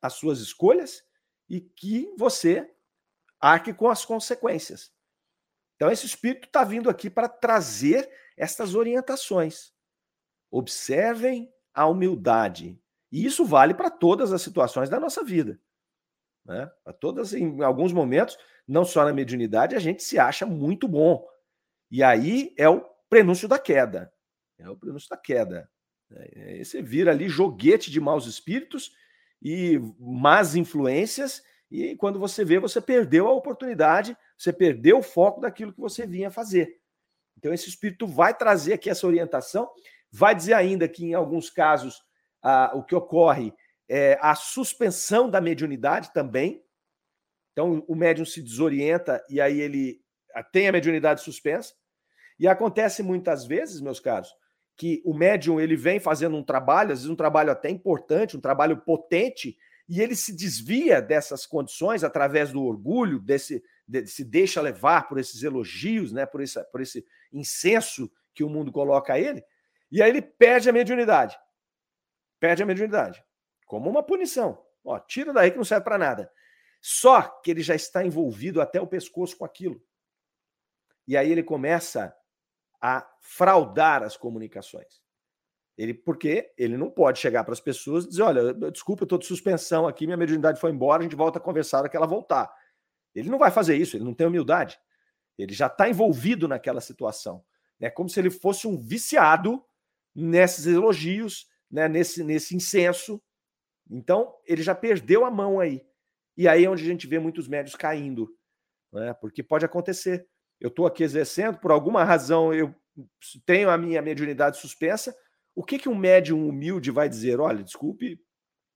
Speaker 2: as suas escolhas e que você arque com as consequências. Então, esse espírito está vindo aqui para trazer estas orientações. Observem a humildade. E isso vale para todas as situações da nossa vida. Né? Para todas, em alguns momentos, não só na mediunidade, a gente se acha muito bom. E aí é o prenúncio da queda. É o prenúncio da queda. É, é, você vira ali joguete de maus espíritos e más influências, e quando você vê, você perdeu a oportunidade você perdeu o foco daquilo que você vinha fazer. Então, esse espírito vai trazer aqui essa orientação, vai dizer ainda que, em alguns casos, ah, o que ocorre é a suspensão da mediunidade também. Então, o médium se desorienta e aí ele tem a mediunidade suspensa. E acontece muitas vezes, meus caros, que o médium ele vem fazendo um trabalho, às vezes um trabalho até importante, um trabalho potente, e ele se desvia dessas condições através do orgulho, desse, se deixa levar por esses elogios, né, por, esse, por esse incenso que o mundo coloca a ele, e aí ele perde a mediunidade. Perde a mediunidade. Como uma punição. Ó, tira daí que não serve para nada. Só que ele já está envolvido até o pescoço com aquilo. E aí ele começa a fraudar as comunicações. Ele, porque ele não pode chegar para as pessoas e dizer: olha, desculpa, eu estou de suspensão aqui, minha mediunidade foi embora, a gente volta a conversar que ela voltar. Ele não vai fazer isso, ele não tem humildade. Ele já está envolvido naquela situação. É como se ele fosse um viciado nesses elogios, né, nesse, nesse incenso. Então, ele já perdeu a mão aí. E aí é onde a gente vê muitos médios caindo. Né, porque pode acontecer. Eu estou aqui exercendo, por alguma razão eu tenho a minha mediunidade suspensa. O que, que um médium humilde vai dizer? Olha, desculpe,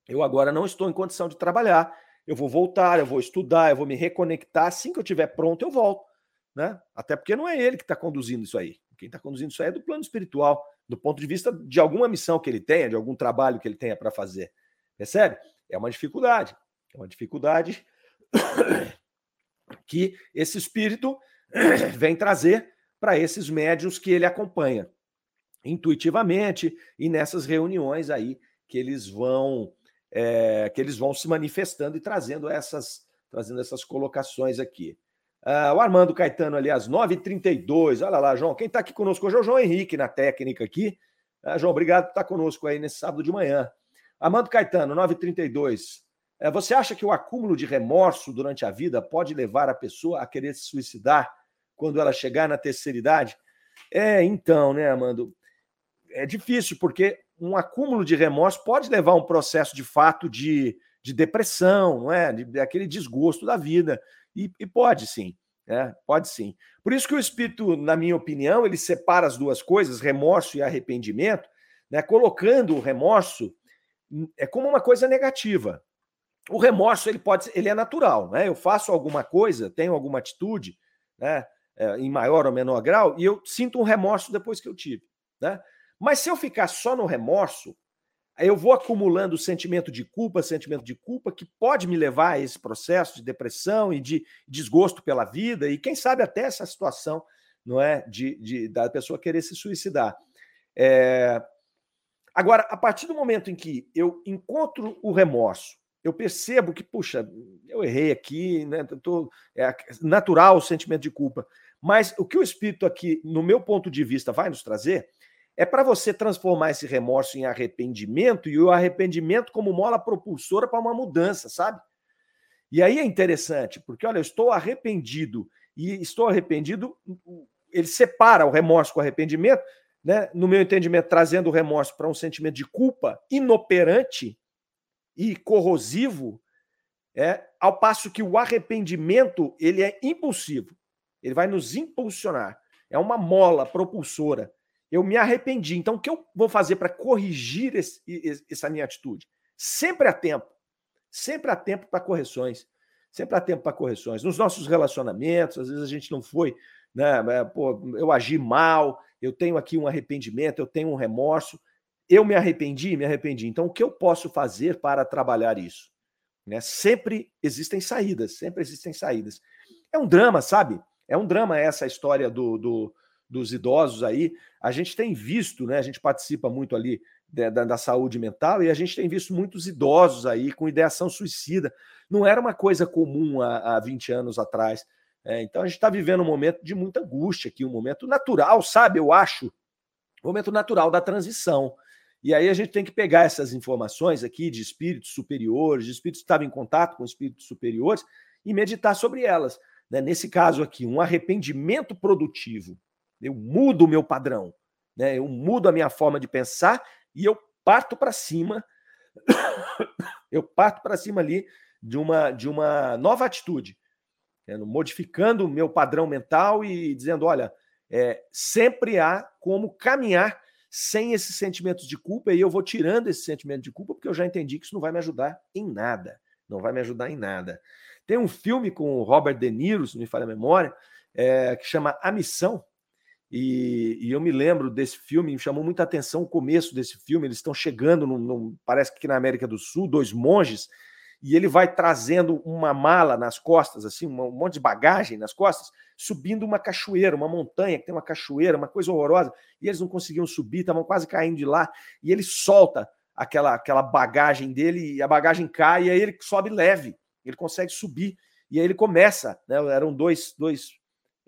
Speaker 2: eu agora não estou em condição de trabalhar eu vou voltar, eu vou estudar, eu vou me reconectar. Assim que eu estiver pronto, eu volto. Né? Até porque não é ele que está conduzindo isso aí. Quem está conduzindo isso aí é do plano espiritual, do ponto de vista de alguma missão que ele tenha, de algum trabalho que ele tenha para fazer. Percebe? É uma dificuldade. É uma dificuldade que esse espírito vem trazer para esses médios que ele acompanha intuitivamente e nessas reuniões aí que eles vão é, que eles vão se manifestando e trazendo essas, trazendo essas colocações aqui. Uh, o Armando Caetano, aliás, 9h32. Olha lá, João. Quem está aqui conosco hoje é o João Henrique, na técnica aqui. Uh, João, obrigado por estar conosco aí nesse sábado de manhã. Armando Caetano, 9h32. Uh, é, você acha que o acúmulo de remorso durante a vida pode levar a pessoa a querer se suicidar quando ela chegar na terceira idade? É, então, né, Armando? É difícil, porque um acúmulo de remorso pode levar a um processo de fato de, de depressão, não é? De, aquele desgosto da vida. E, e pode sim, né? Pode sim. Por isso que o espírito, na minha opinião, ele separa as duas coisas, remorso e arrependimento, né? Colocando o remorso hum, é como uma coisa negativa. O remorso ele pode, ele é natural, né? Eu faço alguma coisa, tenho alguma atitude, né? É, em maior ou menor grau, e eu sinto um remorso depois que eu tive, né? Mas se eu ficar só no remorso, eu vou acumulando sentimento de culpa, sentimento de culpa, que pode me levar a esse processo de depressão e de desgosto pela vida, e quem sabe até essa situação não é de, de da pessoa querer se suicidar. É... Agora, a partir do momento em que eu encontro o remorso, eu percebo que, puxa, eu errei aqui, né? Tô, é natural o sentimento de culpa. Mas o que o espírito aqui, no meu ponto de vista, vai nos trazer é para você transformar esse remorso em arrependimento e o arrependimento como mola propulsora para uma mudança, sabe? E aí é interessante, porque olha, eu estou arrependido e estou arrependido ele separa o remorso com o arrependimento, né? no meu entendimento, trazendo o remorso para um sentimento de culpa inoperante e corrosivo, é, ao passo que o arrependimento ele é impulsivo, ele vai nos impulsionar, é uma mola propulsora. Eu me arrependi, então o que eu vou fazer para corrigir esse, essa minha atitude? Sempre há tempo, sempre há tempo para correções, sempre há tempo para correções. Nos nossos relacionamentos, às vezes a gente não foi, né? É, pô, eu agi mal, eu tenho aqui um arrependimento, eu tenho um remorso. Eu me arrependi, me arrependi. Então, o que eu posso fazer para trabalhar isso? Né? Sempre existem saídas, sempre existem saídas. É um drama, sabe? É um drama essa história do, do dos idosos aí. A gente tem visto, né? A gente participa muito ali da, da, da, saúde mental e a gente tem visto muitos idosos aí com ideação suicida. Não era uma coisa comum há, há 20 anos atrás. É, então a gente está vivendo um momento de muita angústia aqui, um momento natural, sabe? Eu acho, momento natural da transição. E aí a gente tem que pegar essas informações aqui de espíritos superiores, de espíritos que estavam em contato com espíritos superiores e meditar sobre elas. Né? Nesse caso aqui, um arrependimento produtivo. Eu mudo o meu padrão, né? eu mudo a minha forma de pensar e eu parto para cima, eu parto para cima ali de uma, de uma nova atitude, né? modificando o meu padrão mental e dizendo: olha, é, sempre há como caminhar sem esses sentimentos de culpa, e eu vou tirando esse sentimento de culpa, porque eu já entendi que isso não vai me ajudar em nada. Não vai me ajudar em nada. Tem um filme com o Robert De Niro, se não me falha a memória, é, que chama A Missão. E, e, eu me lembro desse filme, me chamou muita atenção o começo desse filme. Eles estão chegando, no, no, parece que na América do Sul, dois monges, e ele vai trazendo uma mala nas costas, assim, um monte de bagagem nas costas, subindo uma cachoeira, uma montanha que tem uma cachoeira, uma coisa horrorosa, e eles não conseguiam subir, estavam quase caindo de lá, e ele solta aquela, aquela bagagem dele, e a bagagem cai, e aí ele sobe leve, ele consegue subir, e aí ele começa, né, eram dois, dois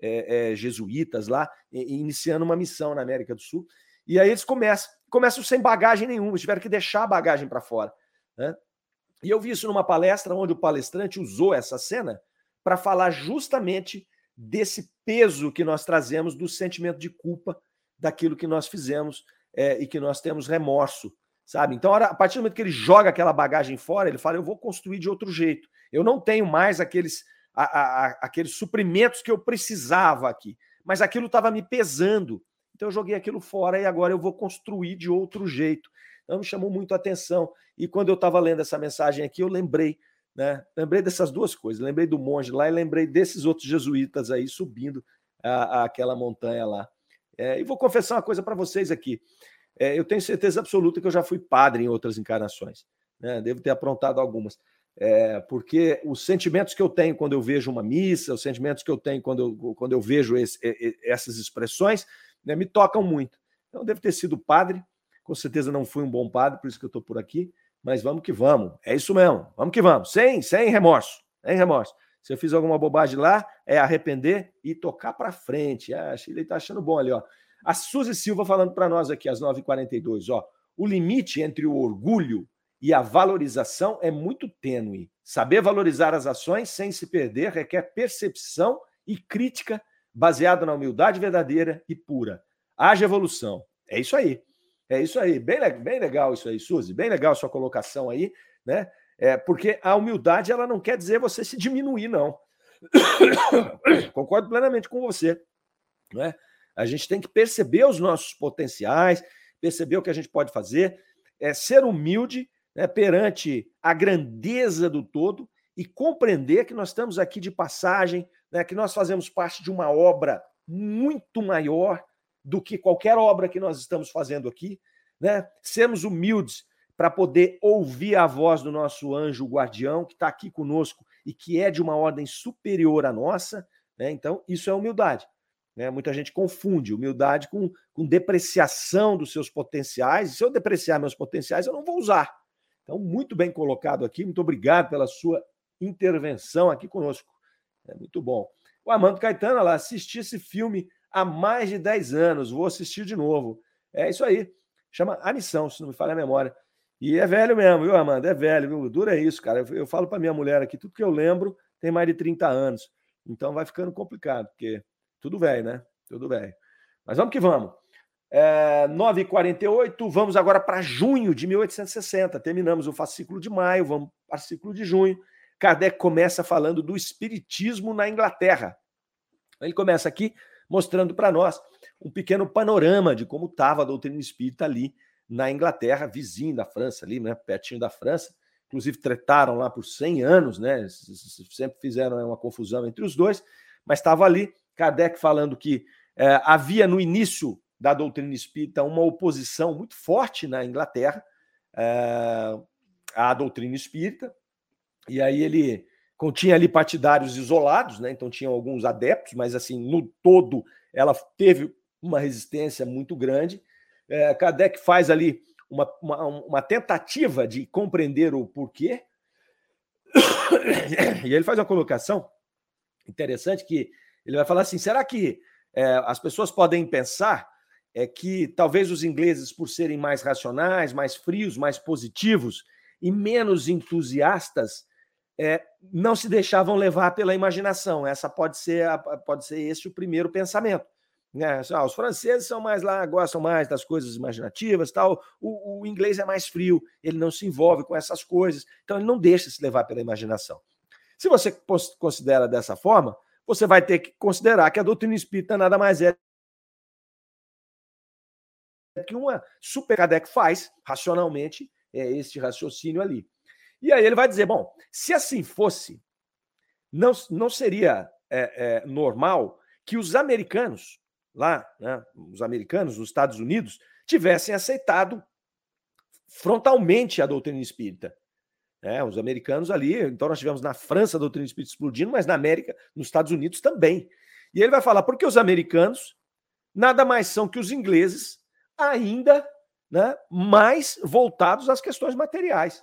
Speaker 2: é, é, jesuítas lá, iniciando uma missão na América do Sul, e aí eles começam, começam sem bagagem nenhuma, eles tiveram que deixar a bagagem para fora, né? E eu vi isso numa palestra onde o palestrante usou essa cena para falar justamente desse peso que nós trazemos do sentimento de culpa daquilo que nós fizemos é, e que nós temos remorso, sabe? Então, a partir do momento que ele joga aquela bagagem fora, ele fala: eu vou construir de outro jeito. Eu não tenho mais aqueles, a, a, aqueles suprimentos que eu precisava aqui, mas aquilo estava me pesando. Então, eu joguei aquilo fora e agora eu vou construir de outro jeito. Então, me chamou muito a atenção. E quando eu estava lendo essa mensagem aqui, eu lembrei, né? Lembrei dessas duas coisas. Lembrei do monge lá e lembrei desses outros jesuítas aí subindo a, a aquela montanha lá. É, e vou confessar uma coisa para vocês aqui. É, eu tenho certeza absoluta que eu já fui padre em outras encarnações. Né? Devo ter aprontado algumas. É, porque os sentimentos que eu tenho quando eu vejo uma missa, os sentimentos que eu tenho quando eu, quando eu vejo esse, essas expressões, né, me tocam muito. Então, devo ter sido padre, com certeza não fui um bom padre, por isso que eu estou por aqui, mas vamos que vamos. É isso mesmo, vamos que vamos. Sem, sem remorso, sem remorso. Se eu fiz alguma bobagem lá, é arrepender e tocar para frente. Ah, ele está achando bom ali, ó. A Suzy Silva falando para nós aqui às 9h42, ó. O limite entre o orgulho e a valorização é muito tênue. Saber valorizar as ações sem se perder requer percepção e crítica baseada na humildade verdadeira e pura. Haja evolução. É isso aí. É isso aí, bem, bem legal isso aí, Suzy, bem legal sua colocação aí, né? É, porque a humildade ela não quer dizer você se diminuir, não. Concordo plenamente com você. Né? A gente tem que perceber os nossos potenciais, perceber o que a gente pode fazer, é, ser humilde né, perante a grandeza do todo e compreender que nós estamos aqui de passagem, né, que nós fazemos parte de uma obra muito maior do que qualquer obra que nós estamos fazendo aqui, né? Sermos humildes para poder ouvir a voz do nosso anjo guardião que está aqui conosco e que é de uma ordem superior à nossa, né? Então, isso é humildade. Né? Muita gente confunde humildade com, com depreciação dos seus potenciais. Se eu depreciar meus potenciais, eu não vou usar. Então, muito bem colocado aqui. Muito obrigado pela sua intervenção aqui conosco. É muito bom. O Armando Caetano, lá, assisti esse filme há mais de 10 anos, vou assistir de novo. É isso aí. Chama A Missão, se não me falha a memória. E é velho mesmo, viu, Amanda? É velho, viu? Dura é isso, cara. Eu, eu falo para minha mulher aqui, tudo que eu lembro tem mais de 30 anos. Então vai ficando complicado, porque tudo velho, né? Tudo bem. Mas vamos que vamos. É, 9h48, vamos agora para junho de 1860. Terminamos o fascículo de maio, vamos para o fascículo de junho. Kardec começa falando do espiritismo na Inglaterra. Ele começa aqui mostrando para nós um pequeno panorama de como estava a doutrina espírita ali na Inglaterra, vizinho da França, ali, né, pertinho da França. Inclusive, tretaram lá por 100 anos, né? Sempre fizeram uma confusão entre os dois, mas estava ali. Kardec falando que é, havia no início da doutrina espírita uma oposição muito forte na Inglaterra é, à doutrina espírita, e aí ele continha ali partidários isolados, né? Então tinha alguns adeptos, mas assim, no todo ela teve uma resistência muito grande. É, Kardec faz ali uma, uma, uma tentativa de compreender o porquê. E ele faz uma colocação interessante que ele vai falar assim: será que é, as pessoas podem pensar é que talvez os ingleses, por serem mais racionais, mais frios, mais positivos e menos entusiastas, é, não se deixavam levar pela imaginação. Essa pode ser, a, pode ser esse o primeiro pensamento. Né? Ah, os franceses são mais lá, gostam mais das coisas imaginativas, tal. O, o, inglês é mais frio, ele não se envolve com essas coisas, então ele não deixa se levar pela imaginação. Se você considera dessa forma, você vai ter que considerar que a doutrina espírita nada mais é que uma super Kardec faz racionalmente é este raciocínio ali. E aí ele vai dizer: bom, se assim fosse, não, não seria é, é, normal que os americanos, lá, né, os americanos, os Estados Unidos, tivessem aceitado frontalmente a doutrina espírita. É, os americanos ali, então nós tivemos na França a doutrina espírita explodindo, mas na América, nos Estados Unidos também. E ele vai falar, porque os americanos nada mais são que os ingleses ainda né, mais voltados às questões materiais.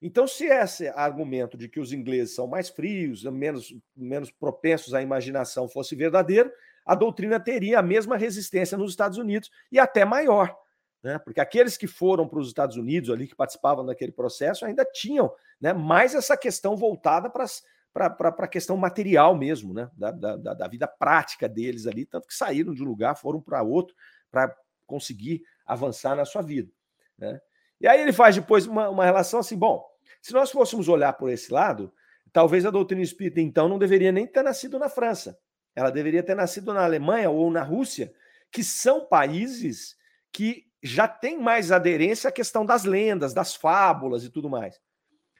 Speaker 2: Então, se esse argumento de que os ingleses são mais frios, menos, menos propensos à imaginação fosse verdadeiro, a doutrina teria a mesma resistência nos Estados Unidos e até maior. Né? Porque aqueles que foram para os Estados Unidos ali, que participavam daquele processo, ainda tinham né, mais essa questão voltada para a questão material mesmo, né? Da, da, da, vida prática deles ali, tanto que saíram de um lugar, foram para outro, para conseguir avançar na sua vida. Né? E aí ele faz depois uma, uma relação assim: bom, se nós fôssemos olhar por esse lado, talvez a doutrina espírita, então, não deveria nem ter nascido na França. Ela deveria ter nascido na Alemanha ou na Rússia, que são países que já têm mais aderência à questão das lendas, das fábulas e tudo mais.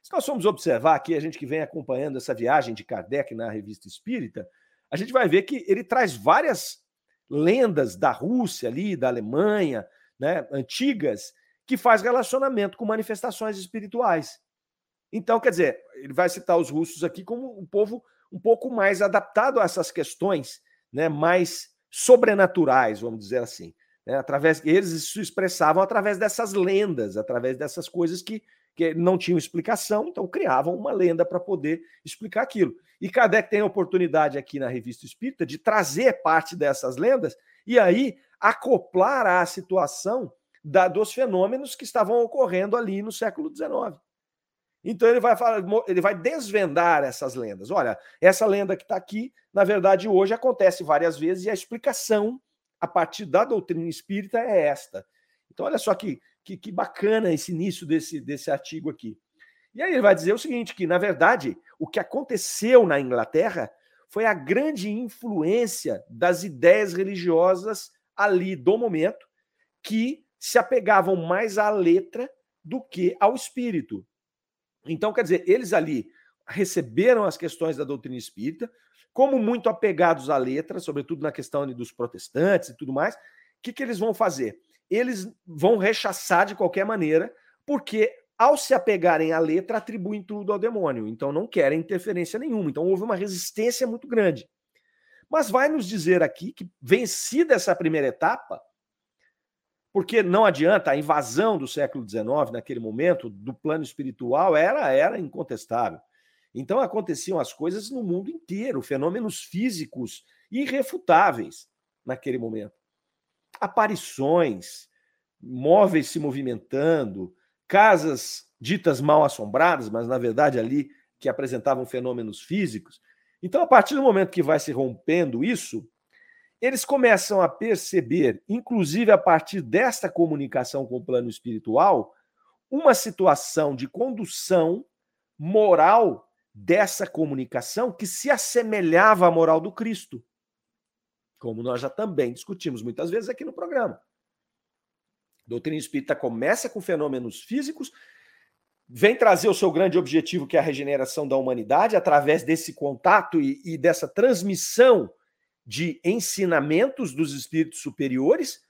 Speaker 2: Se nós formos observar aqui, a gente que vem acompanhando essa viagem de Kardec na revista Espírita, a gente vai ver que ele traz várias lendas da Rússia ali, da Alemanha, né, antigas, que faz relacionamento com manifestações espirituais. Então, quer dizer, ele vai citar os russos aqui como um povo um pouco mais adaptado a essas questões, né, mais sobrenaturais, vamos dizer assim. Né, através eles se expressavam através dessas lendas, através dessas coisas que, que não tinham explicação, então criavam uma lenda para poder explicar aquilo. E Kardec tem a oportunidade aqui na Revista Espírita de trazer parte dessas lendas e aí acoplar à situação da, dos fenômenos que estavam ocorrendo ali no século XIX. Então ele vai falar, ele vai desvendar essas lendas. Olha, essa lenda que está aqui, na verdade, hoje acontece várias vezes, e a explicação a partir da doutrina espírita é esta. Então, olha só que, que, que bacana esse início desse, desse artigo aqui. E aí ele vai dizer o seguinte: que, na verdade, o que aconteceu na Inglaterra foi a grande influência das ideias religiosas ali do momento, que se apegavam mais à letra do que ao espírito. Então, quer dizer, eles ali receberam as questões da doutrina espírita, como muito apegados à letra, sobretudo na questão dos protestantes e tudo mais, o que, que eles vão fazer? Eles vão rechaçar de qualquer maneira, porque ao se apegarem à letra, atribuem tudo ao demônio. Então não querem interferência nenhuma. Então houve uma resistência muito grande. Mas vai nos dizer aqui que, vencida essa primeira etapa, porque não adianta, a invasão do século XIX, naquele momento, do plano espiritual, era, era incontestável. Então aconteciam as coisas no mundo inteiro, fenômenos físicos irrefutáveis naquele momento. Aparições, móveis se movimentando, casas ditas mal assombradas, mas na verdade ali que apresentavam fenômenos físicos. Então, a partir do momento que vai se rompendo isso, eles começam a perceber, inclusive a partir desta comunicação com o plano espiritual, uma situação de condução moral dessa comunicação que se assemelhava à moral do Cristo, como nós já também discutimos muitas vezes aqui no programa. A doutrina espírita começa com fenômenos físicos, vem trazer o seu grande objetivo, que é a regeneração da humanidade, através desse contato e, e dessa transmissão de ensinamentos dos espíritos superiores,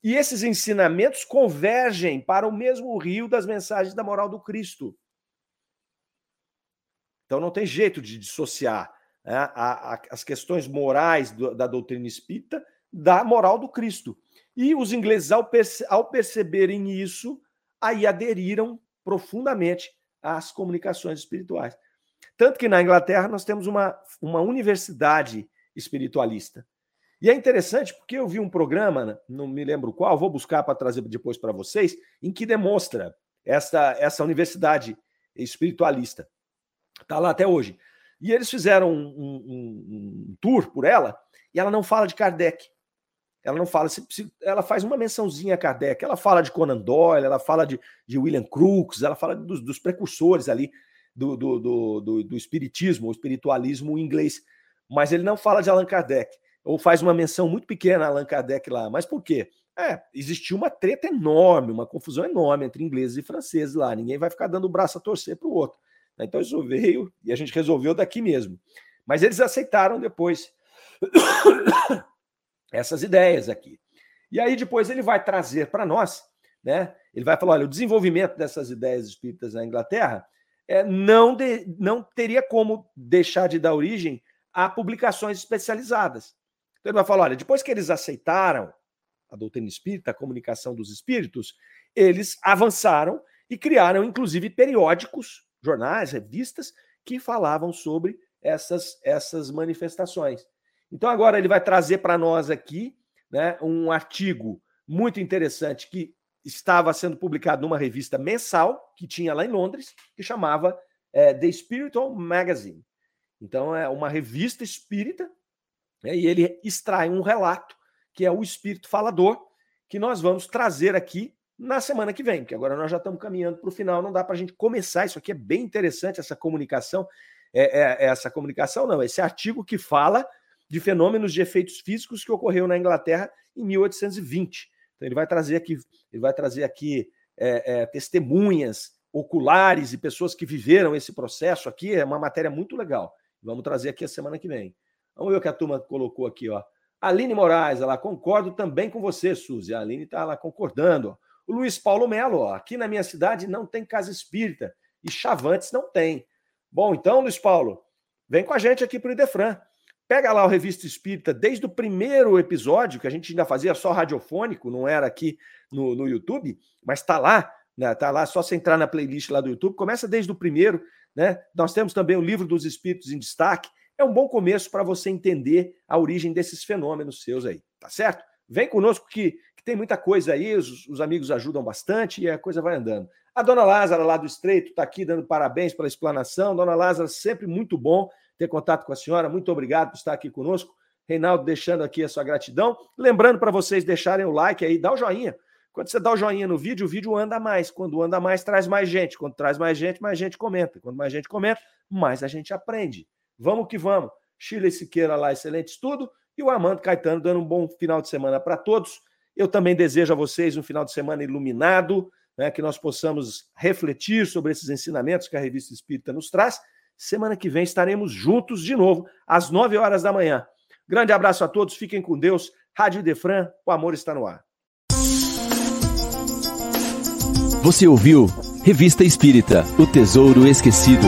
Speaker 2: e esses ensinamentos convergem para o mesmo rio das mensagens da moral do Cristo. Então não tem jeito de dissociar né, a, a, as questões morais do, da doutrina espírita da moral do Cristo. E os ingleses, ao, perce ao perceberem isso, aí aderiram profundamente às comunicações espirituais. Tanto que na Inglaterra nós temos uma, uma universidade espiritualista. E é interessante porque eu vi um programa, não me lembro qual, vou buscar para trazer depois para vocês, em que demonstra essa, essa universidade espiritualista. Está lá até hoje. E eles fizeram um, um, um, tour por ela e ela não fala de Kardec. Ela não fala, ela faz uma mençãozinha a Kardec. Ela fala de Conan Doyle, ela fala de, de William Crookes, ela fala dos, dos precursores ali do, do, do, do, do espiritismo, o espiritualismo inglês. Mas ele não fala de Allan Kardec. Ou faz uma menção muito pequena a Allan Kardec lá. Mas por quê? É, existiu uma treta enorme, uma confusão enorme entre ingleses e franceses lá. Ninguém vai ficar dando o braço a torcer para o outro. Então isso veio e a gente resolveu daqui mesmo. Mas eles aceitaram depois essas ideias aqui. E aí depois ele vai trazer para nós, né? Ele vai falar, olha, o desenvolvimento dessas ideias espíritas na Inglaterra é, não, de, não teria como deixar de dar origem a publicações especializadas. Então ele vai falar, olha, depois que eles aceitaram a doutrina espírita, a comunicação dos espíritos, eles avançaram e criaram, inclusive, periódicos jornais, revistas que falavam sobre essas, essas manifestações. Então, agora ele vai trazer para nós aqui né, um artigo muito interessante que estava sendo publicado numa revista mensal que tinha lá em Londres, que chamava é, The Spiritual Magazine. Então, é uma revista espírita, né, e ele extrai um relato, que é o Espírito Falador, que nós vamos trazer aqui na semana que vem, porque agora nós já estamos caminhando para o final, não dá para a gente começar. Isso aqui é bem interessante, essa comunicação. É, é, é, essa comunicação, não, esse artigo que fala de fenômenos de efeitos físicos que ocorreu na Inglaterra em 1820. Então ele vai trazer aqui, ele vai trazer aqui é, é, testemunhas oculares e pessoas que viveram esse processo aqui. É uma matéria muito legal. Vamos trazer aqui a semana que vem. Vamos ver o que a turma colocou aqui, ó. Aline Moraes, ela concordo também com você, Suzy. A Aline está lá concordando. Ó. Luiz Paulo Melo, ó, aqui na minha cidade não tem casa espírita e Chavantes não tem. Bom, então, Luiz Paulo, vem com a gente aqui para o Idefran. Pega lá o Revista Espírita desde o primeiro episódio, que a gente ainda fazia só radiofônico, não era aqui no, no YouTube, mas está lá, né? Tá lá, só você entrar na playlist lá do YouTube. Começa desde o primeiro, né? Nós temos também o livro dos Espíritos em destaque. É um bom começo para você entender a origem desses fenômenos seus aí, tá certo? Vem conosco que, que tem muita coisa aí, os, os, amigos ajudam bastante e a coisa vai andando. A dona Lázara, lá do Estreito, está aqui dando parabéns pela explanação. Dona Lázara, sempre muito bom ter contato com a senhora. Muito obrigado por estar aqui conosco. Reinaldo deixando aqui a sua gratidão. Lembrando para vocês deixarem o like aí, dá o joinha. Quando você dá o joinha no vídeo, o vídeo anda mais. Quando anda mais, traz mais gente. Quando traz mais gente, mais gente comenta. Quando mais gente comenta, mais a gente aprende. Vamos que vamos. Chile Siqueira lá, excelente estudo. E o Armando Caetano dando um bom final de semana para todos. Eu também desejo a vocês um final de semana iluminado, né, que nós possamos refletir sobre esses ensinamentos que a Revista Espírita nos traz. Semana que vem estaremos juntos de novo, às 9 horas da manhã. Grande abraço a todos, fiquem com Deus. Rádio Defran, o amor está no ar.
Speaker 1: Você ouviu Revista Espírita O Tesouro Esquecido.